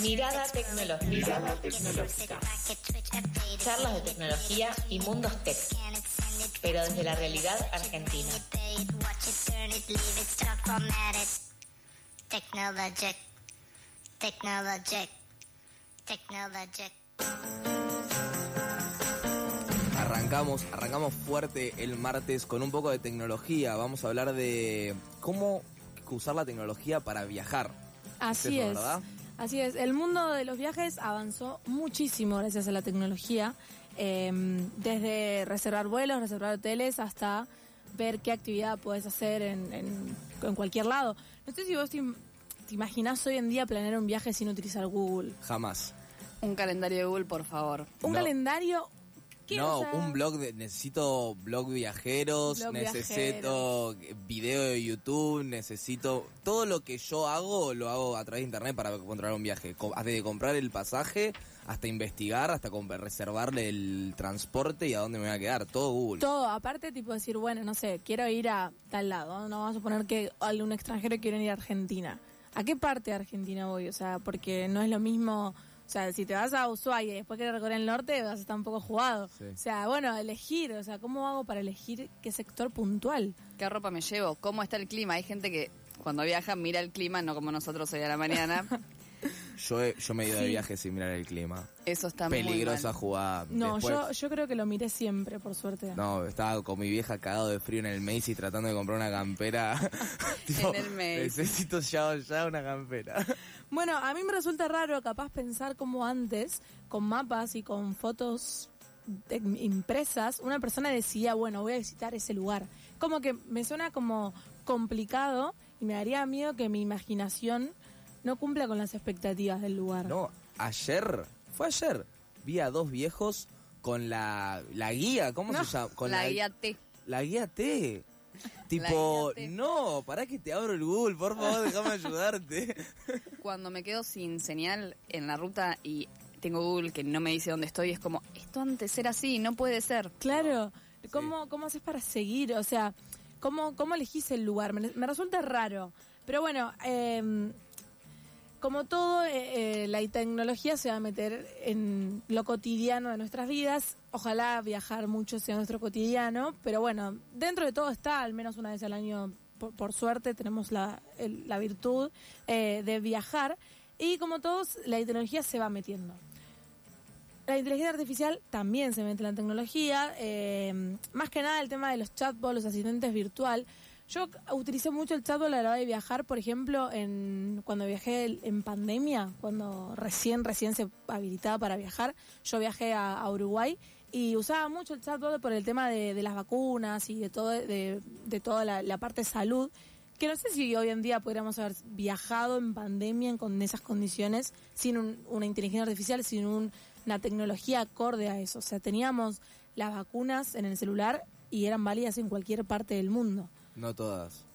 Mirada tecnológica. Charlas de tecnología y mundos tech, pero desde la realidad argentina. Arrancamos, arrancamos fuerte el martes con un poco de tecnología. Vamos a hablar de cómo usar la tecnología para viajar. Así es. Así es. El mundo de los viajes avanzó muchísimo gracias a la tecnología. Em, desde reservar vuelos, reservar hoteles, hasta ver qué actividad puedes hacer en, cualquier lado. No sé si vos te, te imaginás hoy en día planear un viaje sin utilizar Google. Jamás. Un calendario de Google, por favor. Un calendario no, un blog de, necesito blog viajeros, necesito video de YouTube, necesito todo lo que yo hago lo hago a través de internet para encontrar un viaje, desde comprar el pasaje hasta investigar, hasta reservarle el transporte y a dónde me voy a quedar, todo Google. Todo, aparte tipo decir, bueno, no sé, quiero ir a tal lado, no vamos a suponer que algún extranjero quiere ir a Argentina. ¿A qué parte de Argentina voy? O sea, porque no es lo mismo o sea, si te vas a Ushuaia y después quieres recorrer el norte, vas a estar un poco jugado. O sea, bueno, elegir, o sea, ¿cómo hago para elegir qué sector puntual? ¿Qué ropa me llevo? ¿Cómo está el clima? Hay gente que cuando viaja mira el clima, no como nosotros hoy a la mañana. Yo, yo me he ido de viaje sin mirar el clima. Eso está Peligrosa jugada. No, yo, yo creo que lo miré siempre, por suerte. No, estaba con mi vieja cagado de frío en el Macy's tratando de comprar una campera. en el Macy's. Necesito ya, ya una campera. Bueno, a mí me resulta raro capaz pensar como antes, con mapas y con fotos impresas, una persona decía, bueno, voy a visitar ese lugar. Como que me suena como complicado y me daría miedo que mi imaginación no cumpla con las expectativas del lugar. No, ayer, fue ayer, vi a dos viejos con la, la guía, ¿cómo se llama? Con la, guía T. La guía T. Tipo, no, para que te abro el Google, por favor, déjame ayudarte. Cuando me quedo sin señal en la ruta y tengo Google que no me dice dónde estoy, es como, esto antes era así, no puede ser. Claro, ¿cómo, ¿cómo haces para seguir? O sea, ¿cómo, cómo elegís el lugar? Me, me resulta raro. Pero bueno, eh, como todo, eh, eh, la tecnología se va a meter en lo cotidiano de nuestras vidas. Ojalá viajar mucho sea nuestro cotidiano, pero bueno, dentro de todo está, al menos una vez al año, por, suerte, tenemos la, virtud eh, de viajar. Y como todos, la tecnología se va metiendo. La inteligencia artificial también se mete en la tecnología. más que nada el tema de los chatbots, los asistentes virtual. Yo utilicé mucho el chatbot a la hora de viajar, por ejemplo, en cuando viajé en pandemia, cuando recién, recién se habilitaba para viajar, yo viajé a, Uruguay y usaba mucho el chatbot por el tema de, las vacunas y de todo de, toda la, parte de salud que no sé si hoy en día podríamos haber viajado en pandemia con esas condiciones sin una inteligencia artificial, sin una tecnología acorde a eso. O sea, teníamos las vacunas en el celular y eran válidas en cualquier parte del mundo. No todas.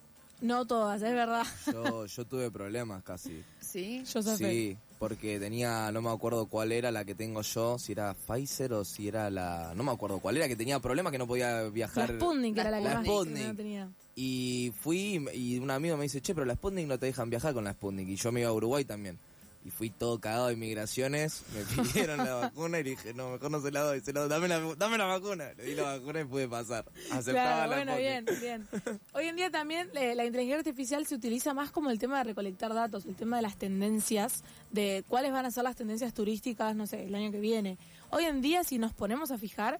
No todas, es verdad. Yo, yo tuve problemas casi. ¿Sí? Yo Sí, porque tenía, no me acuerdo cuál era la que tengo yo, si era Pfizer o si era la... No me acuerdo cuál era, que tenía problemas que no podía viajar. La Sputnik era la que más no tenía. Y fui y un amigo me dice, che, pero la Sputnik no te dejan viajar con la Sputnik. Y yo me iba a Uruguay también y fui todo cagado de migraciones, me pidieron la vacuna y dije, no, mejor no se la doy, se la, dame, la, dame la vacuna. Le di la vacuna y pude pasar. Aceptaba claro, bueno, bien, bien. Hoy en día también eh, la inteligencia artificial se utiliza más como el tema de recolectar datos, el tema de las tendencias, de cuáles van a ser las tendencias turísticas, no sé, el año que viene. Hoy en día, si nos ponemos a fijar,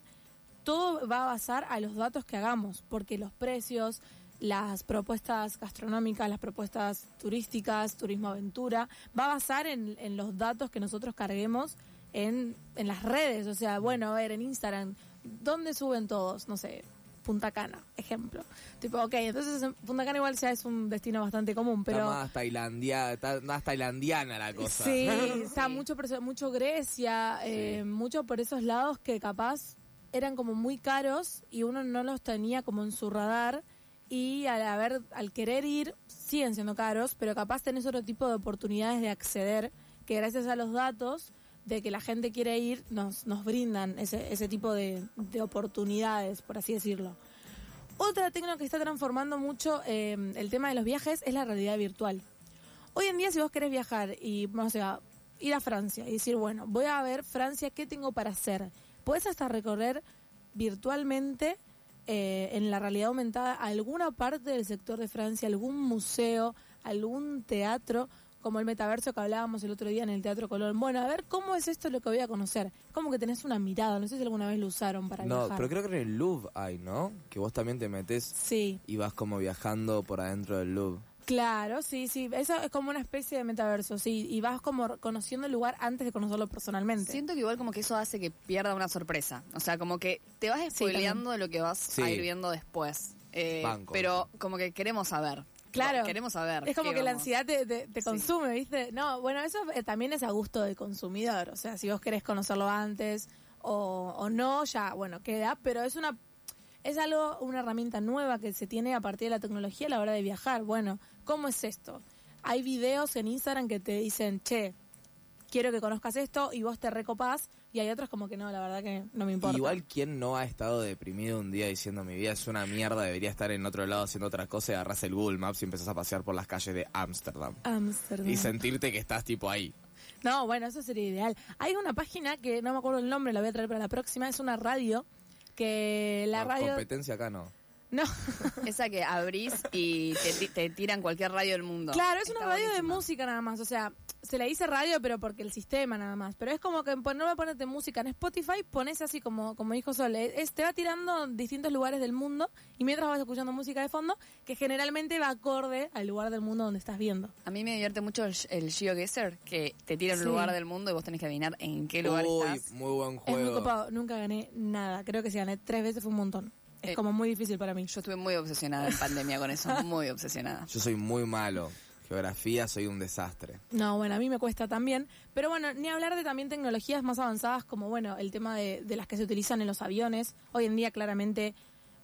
todo va a basar a los datos que hagamos, porque los precios, las propuestas gastronómicas, las propuestas turísticas, turismo aventura, va a basar en, en los datos que nosotros carguemos en, en, las redes. O sea, bueno, a ver, en Instagram, ¿dónde suben todos? No sé, Punta Cana, ejemplo. Tipo, ok, entonces Punta Cana igual ya es un destino bastante común, pero... Está más, tailandia, está más tailandiana la cosa. Sí, está mucho, mucho Grecia, eh, mucho por esos lados que capaz eran como muy caros y uno no los tenía como en su radar y al, haber, al querer ir siguen siendo caros, pero capaz tenés otro tipo de oportunidades de acceder que gracias a los datos de que la gente quiere ir nos, nos brindan ese, ese tipo de, de oportunidades, por así decirlo. Otra técnica que está transformando mucho eh, el tema de los viajes es la realidad virtual. Hoy en día, si vos querés viajar y, o sea, ir a Francia y decir, bueno, voy a ver Francia, ¿qué tengo para hacer? Puedes hasta recorrer virtualmente eh, en la realidad aumentada alguna parte del sector de Francia, algún museo, algún teatro, como el metaverso que hablábamos el otro día en el Teatro Colón. Bueno, a ver cómo es esto lo que voy a conocer. Como que tenés una mirada, no sé si alguna vez lo usaron para no, viajar. No, pero creo que en el Louvre hay, ¿no? Que vos también te metes sí. y vas como viajando por adentro del Louvre. Claro, sí, sí. Eso es como una especie de metaverso, sí. Y vas como conociendo el lugar antes de conocerlo personalmente. Siento que igual como que eso hace que pierda una sorpresa. O sea, como que te vas spoileando de lo que vas Sí. a ir viendo después. Eh, Banco. pero como que queremos saber. Claro. Queremos saber. Es como que la ansiedad te, te- te Sí. consume, ¿viste? No, bueno, eso eh, también es a gusto del consumidor. O sea, si vos querés conocerlo antes o, o no, ya, bueno, queda. Pero es una es algo, una herramienta nueva que se tiene a partir de la tecnología a la hora de viajar. Bueno, ¿cómo es esto? Hay videos en Instagram que te dicen, che, quiero que conozcas esto y vos te recopás. Y hay otros como que no, la verdad que no me importa. Igual, ¿quién no ha estado deprimido un día diciendo mi vida es una mierda, debería estar en otro lado haciendo otra cosa y agarras el Google Maps y empezás a pasear por las calles de Ámsterdam? Ámsterdam. Y sentirte que estás tipo ahí. No, bueno, eso sería ideal. Hay una página que no me acuerdo el nombre, la voy a traer para la próxima. Es una radio que la No, radio... Competencia acá no. No, Esa que abrís y te, ti- te tiran cualquier radio del mundo. claro, es una radio de música nada más. O sea, se le dice radio, pero porque el sistema nada más. Pero es como que no me ponerte música en Spotify, pones así como, como dijo Sol. Es, te va tirando distintos lugares del mundo y mientras vas escuchando música de fondo, que generalmente va acorde al lugar del mundo donde estás viendo. A mí me divierte mucho el, el GeoGuessr, que te tira un Sí. lugar del mundo y vos tenés que adivinar en qué lugar Uy, estás. muy buen Es muy juego. copado. Nunca gané nada. Creo que si gané tres veces fue un montón. Es Eh, como muy difícil para mí. Yo estuve muy obsesionada en pandemia con eso, muy obsesionada. Yo soy muy malo. Geografía, soy un desastre. No, bueno, a mí me cuesta también. Pero bueno, ni hablar de también tecnologías más avanzadas como, bueno, el tema de, de las que se utilizan en los aviones. Hoy en día, claramente,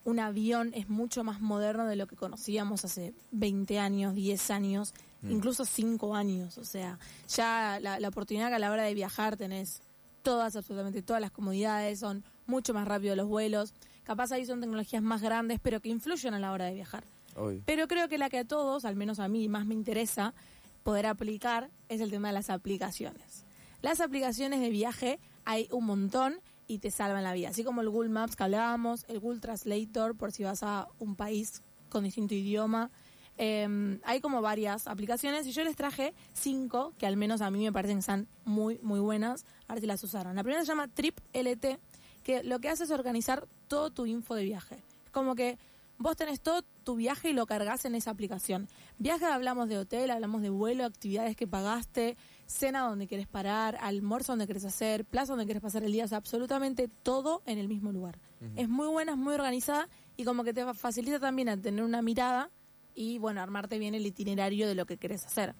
un avión es mucho más moderno de lo que conocíamos hace 20 años, 10 años, incluso 5 años. O sea, ya la, la oportunidad que a la hora de viajar tenés todas, absolutamente todas las comodidades, son mucho más rápidos los vuelos. Capaz ahí son tecnologías más grandes, pero que influyen a la hora de viajar. Hoy. Pero creo que la que a todos, al menos a mí, más me interesa poder aplicar es el tema de las aplicaciones. Las aplicaciones de viaje hay un montón y te salvan la vida. Así como el Google Maps que hablábamos, el Google Translator por si vas a un país con distinto idioma. Eh, hay como varias aplicaciones y yo les traje cinco que al menos a mí me parecen que están muy, muy buenas. A ver si las usaron. La primera se llama Trip LT, que lo que hace es organizar todo tu info de viaje. Es como que vos tenés todo tu viaje y lo cargas en esa aplicación. Viaje hablamos de hotel, hablamos de vuelo, actividades que pagaste, cena donde quieres parar, almuerzo donde quieres hacer, plaza donde quieres pasar el día, o sea, absolutamente todo en el mismo lugar. Es muy buena, es muy organizada y como que te fa- facilita también a tener una mirada y bueno, armarte bien el itinerario de lo que querés hacer.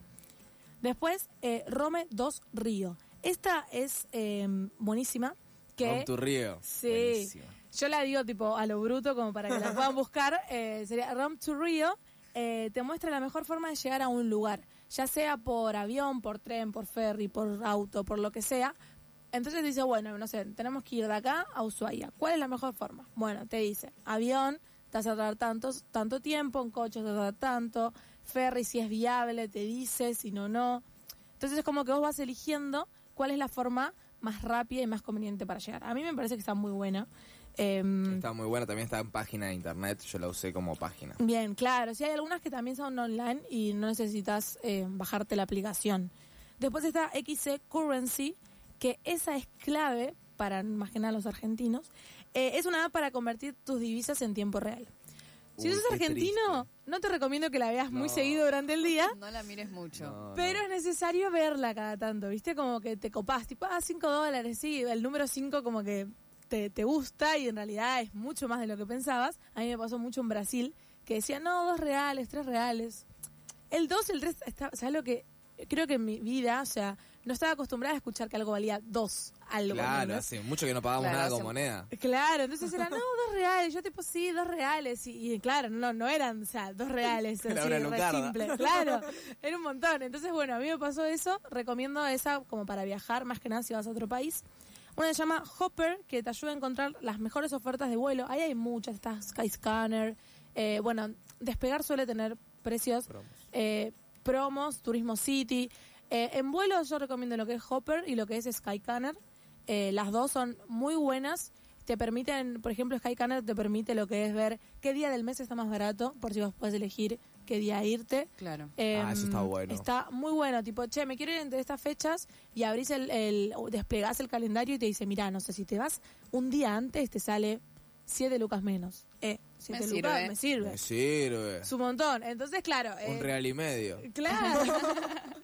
Después, eh, Rome 2 Río. Esta es eh, buenísima. Que Rom tu río. Sí. Buenísimo. Yo la digo tipo a lo bruto como para que la puedan buscar. Eh, sería Rome to Rio. eh, te muestra la mejor forma de llegar a un lugar, ya sea por avión, por tren, por ferry, por auto, por lo que sea. Entonces dice, bueno, no sé, tenemos que ir de acá a Ushuaia. ¿Cuál es la mejor forma? Bueno, te dice, avión, te vas a tardar tantos, tanto tiempo, en coche te vas a tardar tanto, ferry si es viable, te dice, si no, no. Entonces es como que vos vas eligiendo cuál es la forma más rápida y más conveniente para llegar. A mí me parece que está muy buena. Em, Está muy buena, también está en página de internet, yo la usé como página. Bien, claro. Sí, hay algunas que también son online y no necesitas eh, bajarte la aplicación. Después está XC Currency, que esa es clave para más que nada los argentinos. Eh, es una app para convertir tus divisas en tiempo real. Si Uy, sos argentino, no te recomiendo que la veas muy No. seguido durante el día. No la mires mucho. No, Pero no. es necesario verla cada tanto, ¿viste? Como que te copás, tipo, ah, 5 dólares, sí, el número 5 como que te, te gusta y en realidad es mucho más de lo que pensabas. A mí me pasó mucho en Brasil, que decía, no, dos reales, tres reales. El 2, el 3, ¿sabes lo que? Creo que en mi vida, o sea, no estaba acostumbrada a escuchar que algo valía dos algo. Claro, hace mucho que no pagamos Claro, nada hace- con moneda. Claro, entonces era, no, dos reales. Yo tipo, sí, dos reales. Y, y claro, no, no eran, o sea, dos reales. Era así, re simple. Claro, era un montón. Entonces, bueno, a mí me pasó eso. Recomiendo esa como para viajar, más que nada si vas a otro país. Una se llama Hopper, que te ayuda a encontrar las mejores ofertas de vuelo. Ahí hay muchas, está Skyscanner, Eh, bueno, Despegar suele tener precios eh, promos, Turismo City. Eh, en vuelos yo recomiendo lo que es Hopper y lo que es Skycanner. Eh, las dos son muy buenas. Te permiten, por ejemplo, Skycanner te permite lo que es ver qué día del mes está más barato, por si vos puedes elegir qué día irte. Claro. ah, eso está bueno. Está muy bueno, tipo, che, me quiero ir entre estas fechas y abrís el, el o desplegás el calendario y te dice, mira, no sé, si te vas un día antes te sale 7 lucas menos. Eh, 7 Me lucas sirve. me sirve. Me sirve. Es un montón. Entonces, claro. Un eh, real y medio. Claro.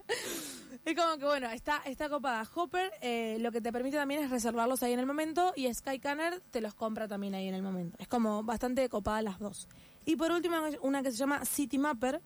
es como que, bueno, está, está copada. Hopper eh, lo que te permite también es reservarlos ahí en el momento y Skycanner te los compra también ahí en el momento. Es como bastante copada las dos. Y por último, una que se llama City Mapper,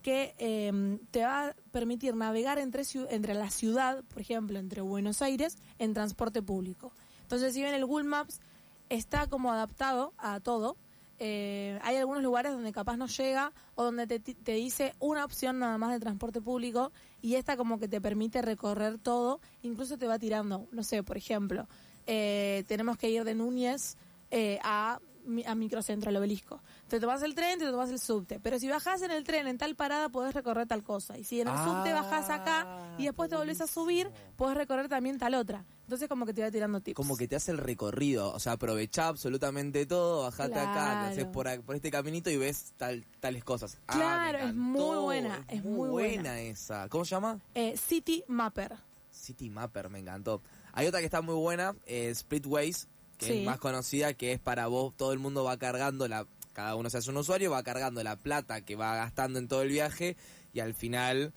que eh, te va a permitir navegar entre, entre la ciudad, por ejemplo, entre Buenos Aires, en transporte público. Entonces, si bien el Google Maps está como adaptado a todo, eh, hay algunos lugares donde capaz no llega o donde te, te dice una opción nada más de transporte público y esta como que te permite recorrer todo, incluso te va tirando, no sé, por ejemplo, eh, tenemos que ir de Núñez eh, a, a Microcentro, al obelisco. Te tomas el tren, te tomas el subte, pero si bajás en el tren en tal parada podés recorrer tal cosa y si en el subte bajás acá y después te volvés a subir, podés recorrer también tal otra. Entonces como que te va tirando tips. Como que te hace el recorrido, o sea, aprovechá absolutamente todo, bajate acá, te haces por, por este caminito y ves tal, tales cosas. Ah, Claro, es muy buena, es muy buena. esa. ¿Cómo se llama? Eh, City Mapper. City Mapper, me encantó. Hay otra que está muy buena, eh, Splitways, que Sí. es más conocida, que es para vos, todo el mundo va cargando la, cada uno se hace un usuario, va cargando la plata que va gastando en todo el viaje y al final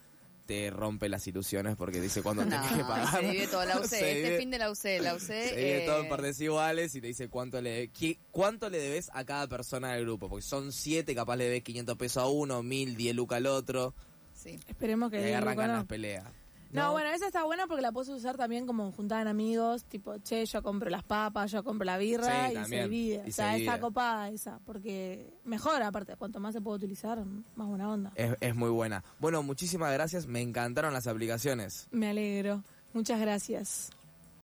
te rompe las ilusiones porque dice cuánto No, tenés que pagar. se divide todo la UC. Este fin de la UC, la UC. se divide eh, todo en partes iguales y te dice cuánto le qui- cuánto le debes a cada persona del grupo, porque son siete, capaz le debes 500 pesos a uno, 1000, 10 lucas al otro, Sí. Esperemos que y arrancan las peleas. No, bueno, esa está buena porque la puedes usar también como juntada en amigos, tipo, che, yo compro las papas, yo compro la birra Sí, y se divide. y o se sea, está copada esa, porque mejor aparte, cuanto más se puede utilizar, más buena onda. Es, es muy buena. Bueno, muchísimas gracias, me encantaron las aplicaciones. Me alegro. Muchas gracias.